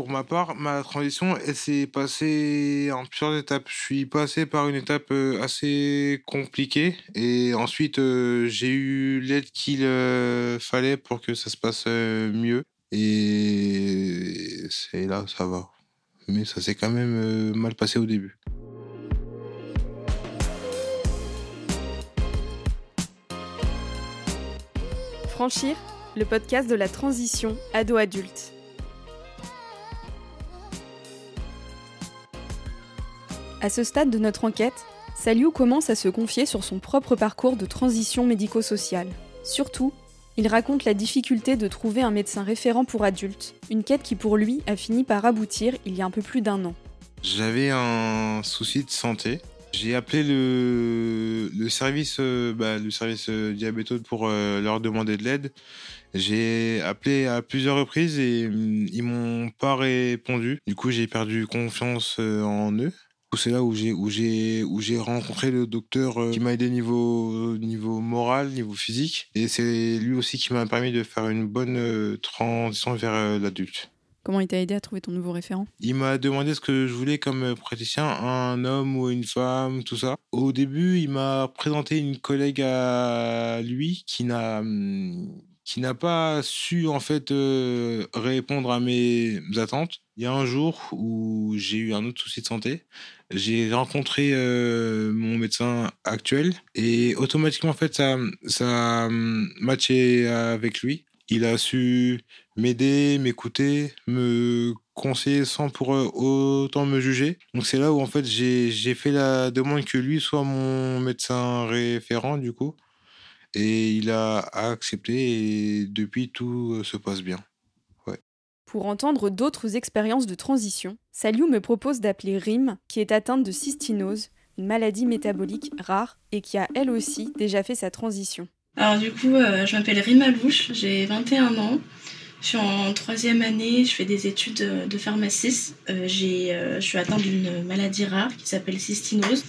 Pour ma part, ma transition, elle s'est passée en plusieurs étapes. Je suis passé par une étape euh, assez compliquée et ensuite euh, j'ai eu l'aide qu'il euh, fallait pour que ça se passe mieux. Et c'est là, ça va. Mais ça s'est quand même mal passé au début. Franchir, le podcast de la transition ado-adulte. À ce stade de notre enquête, Saliou commence à se confier sur son propre parcours de transition médico-sociale. Surtout, il raconte la difficulté de trouver un médecin référent pour adultes, une quête qui pour lui a fini par aboutir il y a un peu plus d'un an. J'avais un souci de santé. J'ai appelé le, service, euh, bah, euh, pour euh, leur demander de l'aide. J'ai appelé à plusieurs reprises et mm, ils m'ont pas répondu. Du coup, j'ai perdu confiance en eux c'est là où j'ai où j'ai où j'ai rencontré le docteur euh, qui m'a aidé niveau niveau moral, niveau physique et c'est lui aussi qui m'a permis de faire une bonne euh, transition vers euh, l'adulte. Comment il t'a aidé à trouver ton nouveau référent? Il m'a demandé ce que je voulais comme praticien, un homme ou une femme, tout ça. Au début, il m'a présenté une collègue à lui qui n'a hum, qui n'a pas su en fait répondre à mes attentes. Il y a un jour où j'ai eu un autre souci de santé j'ai rencontré euh, mon médecin actuel et automatiquement en fait ça ça matché avec lui. Il a su m'aider, m'écouter, me conseiller sans pour euh, autant me juger. Donc c'est là où en fait j'ai j'ai fait la demande que lui soit mon médecin référent du coup et il a accepté et depuis tout se passe bien. Pour entendre d'autres expériences de transition, Saliou me propose d'appeler Rim, qui est atteinte de cystinose, une maladie métabolique rare et qui a elle aussi déjà fait sa transition. Alors du coup, euh, je m'appelle Rim Alouche, j'ai 21 ans. Je suis en troisième année, je fais des études de pharmacie. Euh, euh, je suis atteinte d'une maladie rare qui s'appelle cystinose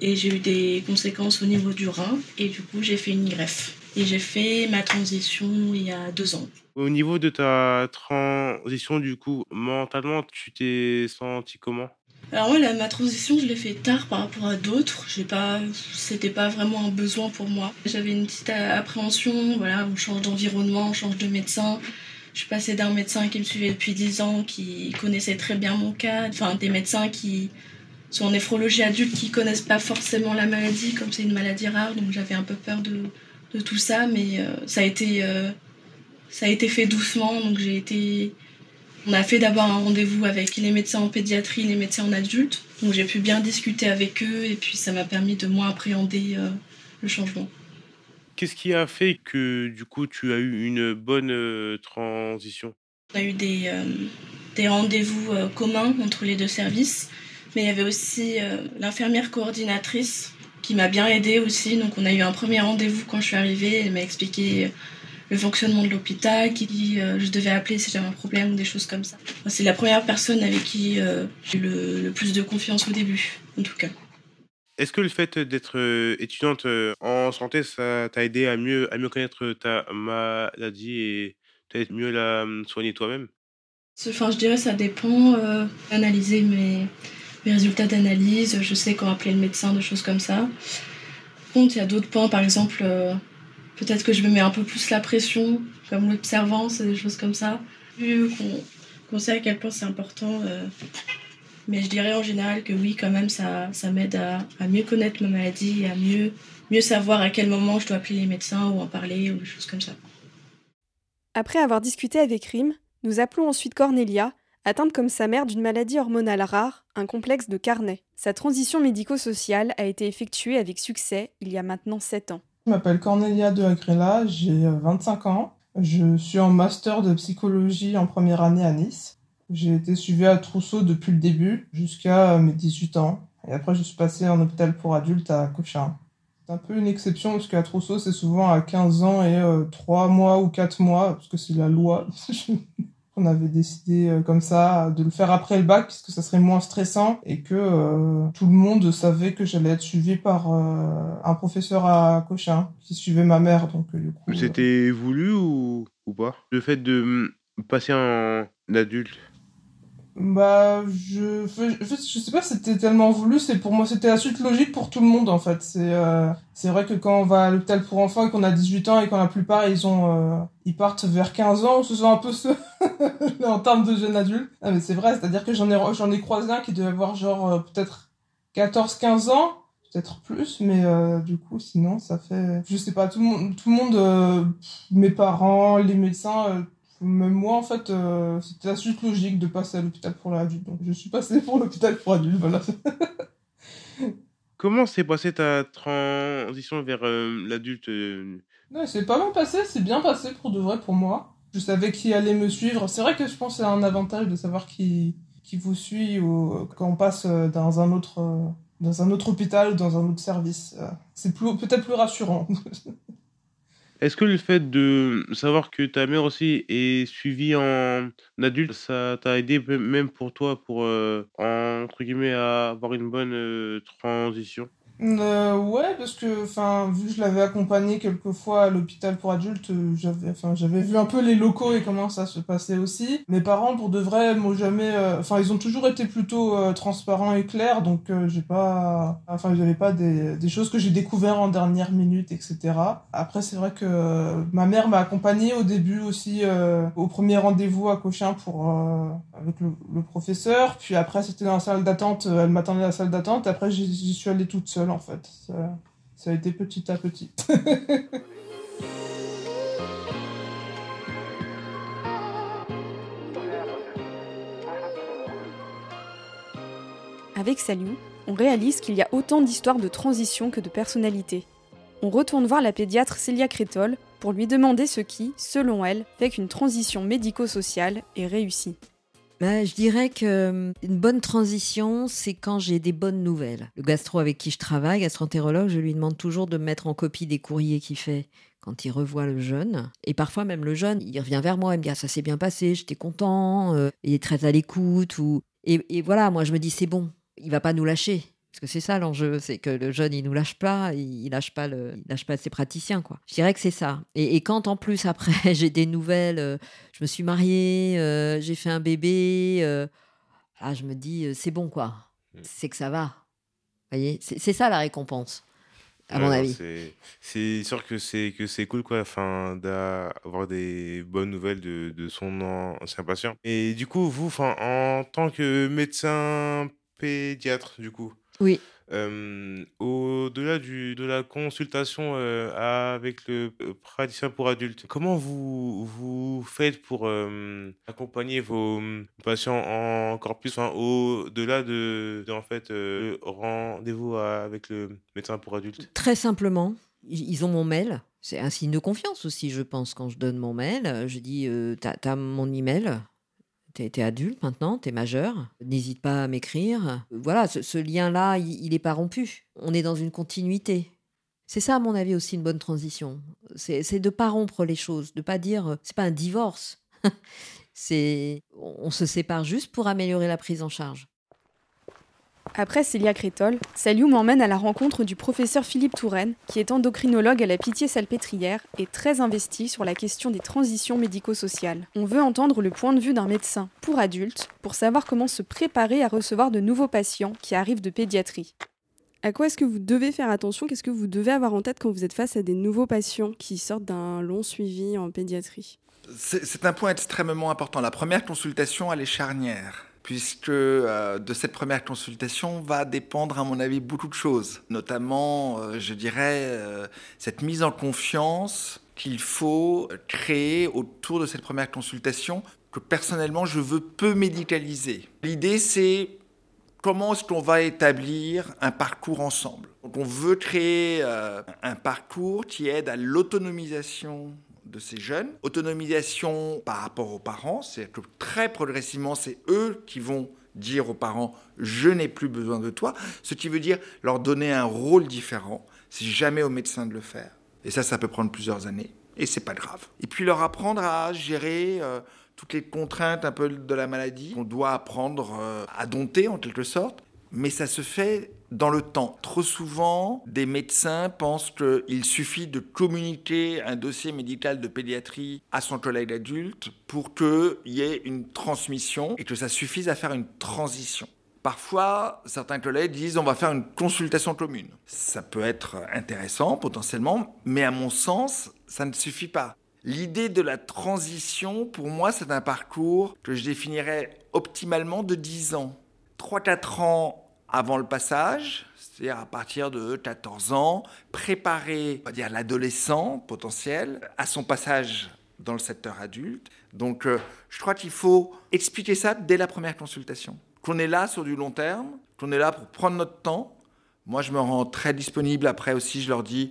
et j'ai eu des conséquences au niveau du rein et du coup j'ai fait une greffe. Et j'ai fait ma transition il y a deux ans. Au niveau de ta transition, du coup, mentalement, tu t'es senti comment? Alors moi, ma transition, je l'ai fait tard par rapport à d'autres. J'ai pas, c'était pas vraiment un besoin pour moi. J'avais une petite appréhension, voilà, on change d'environnement, on change de médecin. Je suis passée d'un médecin qui me suivait depuis 10 ans, qui connaissait très bien mon cas, enfin des médecins qui sont en néphrologie adulte, qui connaissent pas forcément la maladie, comme c'est une maladie rare, donc j'avais un peu peur de, de tout ça, mais euh, ça a été euh, ça a été fait doucement. Donc j'ai été, on a fait d'abord un rendez-vous avec les médecins en pédiatrie, les médecins en adultes. Donc j'ai pu bien discuter avec eux et puis ça m'a permis de moins appréhender euh, le changement. Qu'est-ce qui a fait que du coup tu as eu une bonne transition? On a eu des, des rendez-vous communs entre les deux services, mais il y avait aussi l'infirmière coordinatrice qui m'a bien aidée aussi. Donc on a eu un premier rendez-vous quand je suis arrivée. Elle m'a expliqué le fonctionnement de l'hôpital, qui dit euh, je devais appeler si j'avais un problème ou des choses comme ça. C'est la première personne avec qui euh, j'ai eu le, plus de confiance au début, en tout cas. Est-ce que le fait d'être euh, étudiante en santé, ça t'a aidé à mieux, à mieux connaître ta maladie et peut-être mieux la soigner toi-même? Enfin, je dirais ça dépend. analyser mes, mes résultats d'analyse, je sais quand appeler le médecin, des choses comme ça. Par contre, il y a d'autres points, par exemple, euh, peut-être que je me mets un peu plus la pression, comme l'observance et des choses comme ça. Vu qu'on sait à quel point c'est important. Euh, mais je dirais en général que oui, quand même, ça, ça m'aide à, mieux connaître ma maladie et à mieux, mieux savoir à quel moment je dois appeler les médecins ou en parler ou des choses comme ça. Après avoir discuté avec Rim, nous appelons ensuite Cornelia, Atteinte comme sa mère d'une maladie hormonale rare, un complexe de carnet, sa transition médico-sociale a été effectuée avec succès il y a maintenant 7 ans. Je m'appelle Cornelia de Agrela, j'ai 25 ans. Je suis en master de psychologie en première année à Nice. J'ai été suivie à Trousseau depuis le début jusqu'à mes 18 ans. Et après, je suis passée en hôpital pour adultes à Cochin. C'est un peu une exception parce qu'à Trousseau, c'est souvent à 15 ans et 3 euh, mois ou 4 mois, parce que c'est la loi. On avait décidé euh, comme ça de le faire après le bac puisque ça serait moins stressant et que euh, tout le monde savait que j'allais être suivi par euh, un professeur à Cochin qui suivait ma mère. Donc du coup. C'était voulu ou, ou pas? Le fait de passer en adulte? Bah, je, en je sais pas, c'était tellement voulu, c'est pour moi, c'était la suite logique pour tout le monde, en fait. C'est, euh, c'est vrai que quand on va à l'hôpital pour enfants et qu'on a 18 ans et quand la plupart, ils ont, euh, ils partent vers 15 ans, on se sent un peu seul en termes de jeunes adultes. Ah, mais c'est vrai, c'est-à-dire que j'en ai, j'en ai croisé un qui devait avoir genre, euh, peut-être 14, 15 ans, peut-être plus, mais du coup, sinon, ça fait, je sais pas, tout le monde, tout le monde, mes parents, les médecins, même moi, en fait, euh, c'était la suite logique de passer à l'hôpital pour l'adulte. Donc, je suis passé pour l'hôpital pour adulte, voilà. Comment s'est passée ta transition vers euh, l'adulte euh? Non, c'est pas mal passé, c'est bien passé pour de vrai pour moi. Je savais qui allait me suivre. C'est vrai que je pense que c'est un avantage de savoir qui, qui vous suit ou quand on passe dans un autre, dans un autre hôpital ou dans un autre service. C'est peut-être plus rassurant. Est-ce que le fait de savoir que ta mère aussi est suivie en adulte, ça t'a aidé même pour toi pour, euh, guillemets, avoir une bonne, euh, transition? Euh, ouais, parce que, enfin, vu que je l'avais accompagné quelques fois à l'hôpital pour adultes, euh, j'avais, enfin, j'avais vu un peu les locaux et comment ça se passait aussi. Mes parents, pour de vrai, m'ont jamais, euh, enfin, ils ont toujours été plutôt euh, transparents et clairs, donc j'ai pas, enfin, j'avais pas des, des choses que j'ai découvert en dernière minute, etc. Après, c'est vrai que ma mère m'a accompagné au début aussi au premier rendez-vous à Cochin pour avec le, le, professeur, puis après c'était dans la salle d'attente, elle m'attendait à la salle d'attente. Après, j'y suis allée toute seule en fait. Ça, a été petit à petit. Avec Saliou, on réalise qu'il y a autant d'histoires de transition que de personnalités. On retourne voir la pédiatre Célia Crétol pour lui demander ce qui, selon elle, fait qu'une transition médico-sociale est réussie. Bah, je dirais que euh, bonne transition, c'est quand j'ai des bonnes nouvelles. Le gastro avec qui je travaille, gastroentérologue, je lui demande toujours de me mettre en copie des courriers qu'il fait quand il revoit le jeune. Et parfois même le jeune, il revient vers moi, il me dit ah, ça s'est bien passé, j'étais content, euh, il est très à l'écoute. Ou... Et, et voilà, moi je me dis c'est bon, il va pas nous lâcher. Parce que c'est ça l'enjeu, c'est que le jeune, il nous lâche pas, il lâche pas, le, il lâche pas ses praticiens. Quoi. Je dirais que c'est ça. Et, quand en plus, après, j'ai des nouvelles, euh, je me suis mariée, euh, j'ai fait un bébé, euh, là, je me dis, c'est bon, quoi. Mm. C'est que ça va. Vous voyez C'est ça la récompense, à mon avis. C'est sûr que c'est que c'est cool, quoi, enfin, d'avoir des bonnes nouvelles de, de son ancien patient. Et du coup, vous, enfin, en tant que médecin pédiatre, du coup, oui. au-delà du de la consultation, avec le, praticien pour adultes, comment vous vous faites pour, accompagner vos, mmh, patients encore plus, au-delà de en fait, le rendez-vous avec le médecin pour adultes? Très simplement, ils ont mon mail. C'est un signe de confiance aussi, je pense, quand je donne mon mail. Je dis, t'as tu as mon email? T'es es adulte maintenant, t'es majeur, n'hésite pas à m'écrire. Voilà, ce, lien-là, il n'est pas rompu. On est dans une continuité. C'est ça, à mon avis, aussi une bonne transition. C'est de pas rompre les choses, de pas dire, c'est pas un divorce. c'est, on se sépare juste pour améliorer la prise en charge. Après Célia Crétol, Saliou m'emmène à la rencontre du professeur Philippe Touraine, qui est endocrinologue à la Pitié-Salpêtrière et très investi sur la question des transitions médico-sociales. On veut entendre le point de vue d'un médecin pour adultes pour savoir comment se préparer à recevoir de nouveaux patients qui arrivent de pédiatrie. À quoi est-ce que vous devez faire attention? Qu'est-ce que vous devez avoir en tête quand vous êtes face à des nouveaux patients qui sortent d'un long suivi en pédiatrie? C'est un point extrêmement important. La première consultation, elle est charnière puisque euh, de cette première consultation va dépendre, à mon avis, beaucoup de choses, notamment, euh, je dirais, euh, cette mise en confiance qu'il faut créer autour de cette première consultation, que personnellement, je veux peu médicaliser. L'idée, c'est comment est-ce qu'on va établir un parcours ensemble. Donc on veut créer un parcours qui aide à l'autonomisation de ces jeunes. Autonomisation par rapport aux parents, c'est que très progressivement, c'est eux qui vont dire aux parents je n'ai plus besoin de toi, ce qui veut dire leur donner un rôle différent. C'est jamais au médecin de le faire. Et ça, ça peut prendre plusieurs années. Et c'est pas grave. Et puis leur apprendre à gérer euh, toutes les contraintes un peu de la maladie qu'on doit apprendre euh, à dompter en quelque sorte. Mais ça se fait dans le temps. Trop souvent, des médecins pensent qu'il suffit de communiquer un dossier médical de pédiatrie à son collègue adulte pour qu'il y ait une transmission et que ça suffise à faire une transition. Parfois, certains collègues disent on va faire une consultation commune. Ça peut être intéressant potentiellement, mais à mon sens, ça ne suffit pas. L'idée de la transition, pour moi, c'est un parcours que je définirais optimalement de 10 ans. 3-4 ans avant le passage, c'est-à-dire à partir de 14 ans, préparer, on va dire, l'adolescent potentiel à son passage dans le secteur adulte. Donc, euh, je crois qu'il faut expliquer ça dès la première consultation qu'on est là sur du long terme, qu'on est là pour prendre notre temps. Moi, je me rends très disponible. Après aussi, je leur dis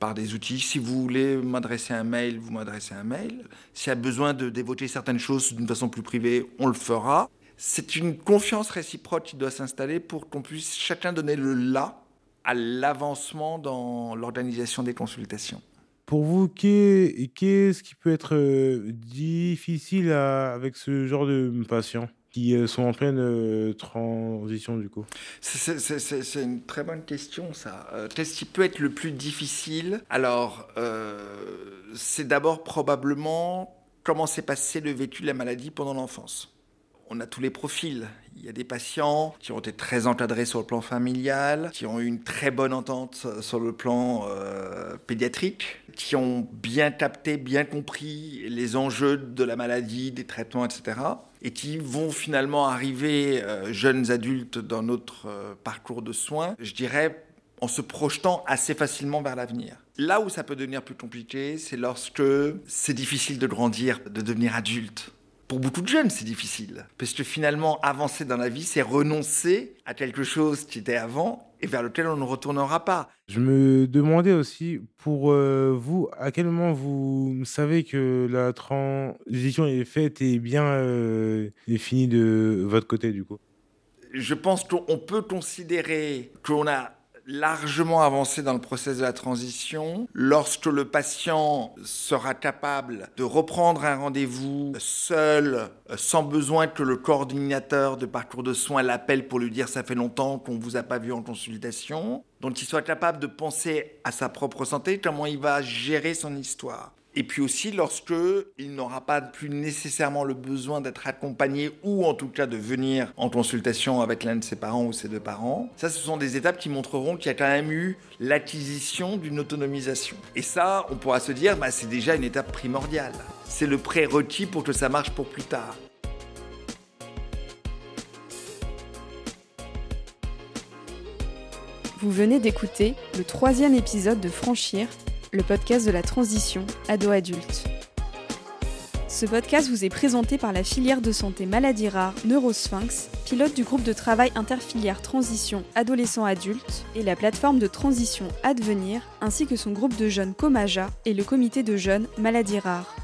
par des outils, si vous voulez m'adresser un mail, vous m'adressez un mail. S'il y a besoin de d'évoquer certaines choses d'une façon plus privée, on le fera. C'est une confiance réciproque qui doit s'installer pour qu'on puisse chacun donner le là à l'avancement dans l'organisation des consultations. Pour vous, qu'est-ce qui peut être euh, difficile avec ce genre de patient qui euh, sont en pleine euh, transition du coup? C'est une très bonne question ça. Qu'est-ce qui peut être le plus difficile? Alors, c'est d'abord probablement comment s'est passé le vécu de la maladie pendant l'enfance. On a tous les profils. Il y a des patients qui ont été très encadrés sur le plan familial, qui ont eu une très bonne entente sur le plan pédiatrique, qui ont bien capté, bien compris les enjeux de la maladie, des traitements, etc et qui vont finalement arriver euh, jeunes adultes dans notre euh, parcours de soins, je dirais, en se projetant assez facilement vers l'avenir. Là où ça peut devenir plus compliqué, c'est lorsque c'est difficile de grandir, de devenir adulte. Pour beaucoup de jeunes, c'est difficile. Parce que finalement, avancer dans la vie, c'est renoncer à quelque chose qui était avant et vers lequel on ne retournera pas. Je me demandais aussi, pour euh, vous, à quel moment vous savez que la transition est faite et bien euh, finie de votre côté, du coup? Je pense qu'on peut considérer qu'on a largement avancé dans le processus de la transition lorsque le patient sera capable de reprendre un rendez-vous seul, sans besoin que le coordinateur de parcours de soins l'appelle pour lui dire ça fait longtemps qu'on ne vous a pas vu en consultation, donc il soit capable de penser à sa propre santé, comment il va gérer son histoire. Et puis aussi lorsque il n'aura pas plus nécessairement le besoin d'être accompagné ou en tout cas de venir en consultation avec l'un de ses parents ou ses deux parents. Ça, ce sont des étapes qui montreront qu'il y a quand même eu l'acquisition d'une autonomisation. Et ça, on pourra se dire, bah, c'est déjà une étape primordiale. C'est le prérequis pour que ça marche pour plus tard. Vous venez d'écouter le troisième épisode de Franchir, le podcast de la transition ado-adulte. Ce podcast vous est présenté par la filière de santé maladie rare Neurosphinx, pilote du groupe de travail interfilière transition adolescent-adulte et la plateforme de transition Advenir, ainsi que son groupe de jeunes Comaja et le comité de jeunes maladies rares.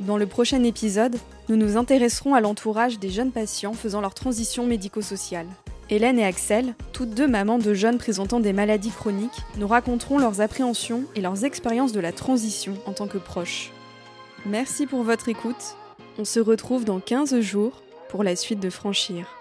Dans le prochain épisode, nous nous intéresserons à l'entourage des jeunes patients faisant leur transition médico-sociale. Hélène et Axel, toutes deux mamans de jeunes présentant des maladies chroniques, nous raconteront leurs appréhensions et leurs expériences de la transition en tant que proches. Merci pour votre écoute. On se retrouve dans 15 jours pour la suite de Franchir.